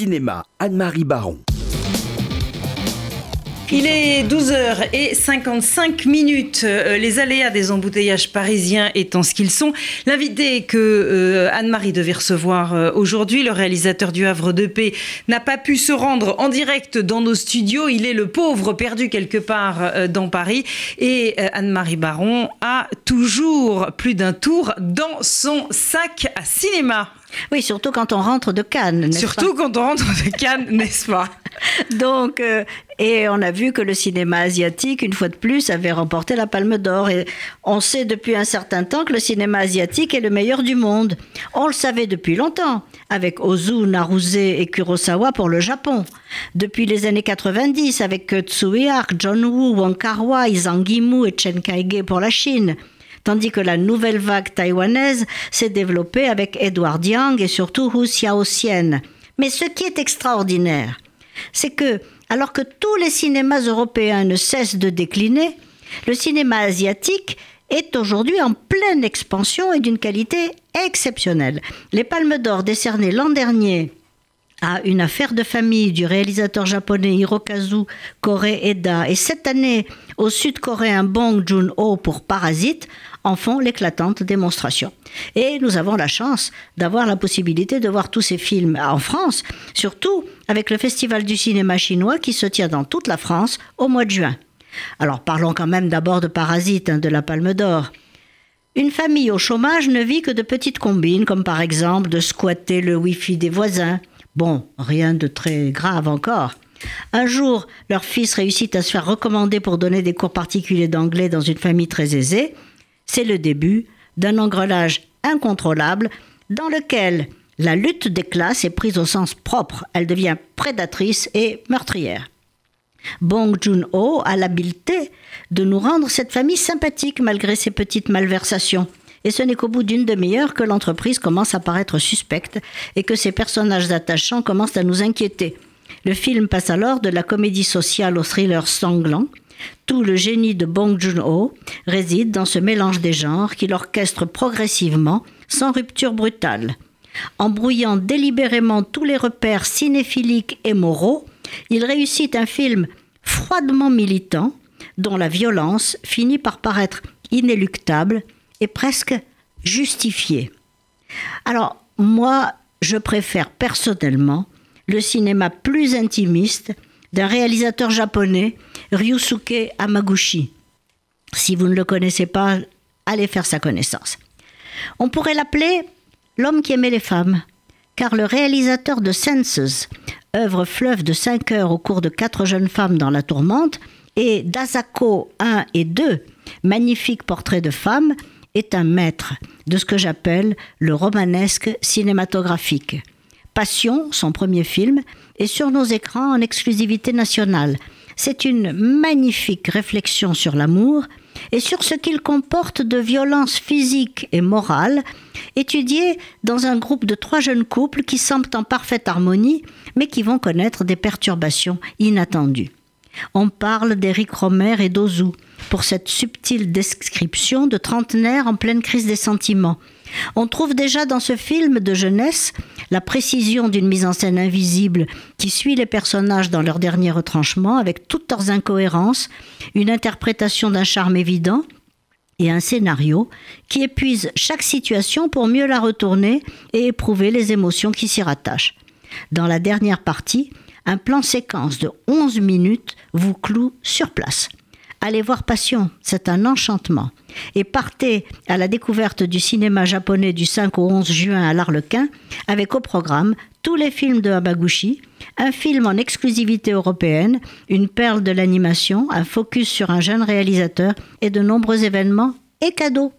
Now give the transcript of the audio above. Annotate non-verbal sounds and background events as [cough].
Cinéma, Anne-Marie Baron. Il est 12h55 minutes. Euh, les aléas des embouteillages parisiens étant ce qu'ils sont. L'invité que euh, Anne-Marie devait recevoir euh, aujourd'hui, le réalisateur du Havre de Paix, n'a pas pu se rendre en direct dans nos studios. Il est le pauvre perdu quelque part dans Paris. Et Anne-Marie Baron a toujours plus d'un tour dans son sac à cinéma. Oui, surtout quand on rentre de Cannes. Surtout quand on rentre de Cannes, [laughs] n'est-ce pas Donc, euh, et on a vu que le cinéma asiatique, une fois de plus, avait remporté la Palme d'Or. Et on sait depuis un certain temps que le cinéma asiatique est le meilleur du monde. On le savait depuis longtemps, avec Ozu, Naruse et Kurosawa pour le Japon. Depuis les années 90, avec Tsui Hark, John Woo, Wong Kar-wai, Zhang Yimou et Chen Kaige pour la Chine tandis que la nouvelle vague taïwanaise s'est développée avec Edward Yang et surtout Hu Xiaoxian. Mais ce qui est extraordinaire, c'est que, alors que tous les cinémas européens ne cessent de décliner, le cinéma asiatique est aujourd'hui en pleine expansion et d'une qualité exceptionnelle. Les Palmes d'Or décernées l'an dernier à une affaire de famille du réalisateur japonais Hirokazu Kore-eda et cette année au sud-coréen Bong Joon-ho pour Parasite en font l'éclatante démonstration. Et nous avons la chance d'avoir la possibilité de voir tous ces films en France, surtout avec le Festival du cinéma chinois qui se tient dans toute la France au mois de juin. Alors parlons quand même d'abord de Parasite, hein, de la Palme d'Or. Une famille au chômage ne vit que de petites combines, comme par exemple de squatter le Wi-Fi des voisins. Bon, rien de très grave encore. Un jour, leur fils réussit à se faire recommander pour donner des cours particuliers d'anglais dans une famille très aisée c'est le début d'un engrenage incontrôlable dans lequel la lutte des classes est prise au sens propre. Elle devient prédatrice et meurtrière. Bong Joon-ho a l'habileté de nous rendre cette famille sympathique malgré ses petites malversations. Et ce n'est qu'au bout d'une demi-heure que l'entreprise commence à paraître suspecte et que ses personnages attachants commencent à nous inquiéter. Le film passe alors de la comédie sociale au thriller sanglant, tout le génie de Bong Joon-ho réside dans ce mélange des genres qu'il orchestre progressivement, sans rupture brutale. En brouillant délibérément tous les repères cinéphiliques et moraux, il réussit un film froidement militant, dont la violence finit par paraître inéluctable et presque justifiée. Alors, moi, je préfère personnellement le cinéma plus intimiste d'un réalisateur japonais, Ryusuke Hamaguchi. Si vous ne le connaissez pas, allez faire sa connaissance. On pourrait l'appeler l'homme qui aimait les femmes, car le réalisateur de Senses, œuvre fleuve de 5 heures au cours de quatre jeunes femmes dans la tourmente, et d'Asako 1 et 2, magnifique portrait de femmes, est un maître de ce que j'appelle le romanesque cinématographique. Passion, son premier film, est sur nos écrans en exclusivité nationale. C'est une magnifique réflexion sur l'amour et sur ce qu'il comporte de violence physique et morale, étudiée dans un groupe de trois jeunes couples qui semblent en parfaite harmonie, mais qui vont connaître des perturbations inattendues. On parle d'Éric Romer et d'Ozu pour cette subtile description de trentenaires en pleine crise des sentiments. On trouve déjà dans ce film de jeunesse la précision d'une mise en scène invisible qui suit les personnages dans leur dernier retranchement avec toutes leurs incohérences, une interprétation d'un charme évident et un scénario qui épuise chaque situation pour mieux la retourner et éprouver les émotions qui s'y rattachent. Dans la dernière partie, un plan séquence de 11 minutes vous cloue sur place. Allez voir Passion, c'est un enchantement. Et partez à la découverte du cinéma japonais du 5 au 11 juin à l'Arlequin, avec au programme tous les films de Hamaguchi, un film en exclusivité européenne, une perle de l'animation, un focus sur un jeune réalisateur et de nombreux événements et cadeaux.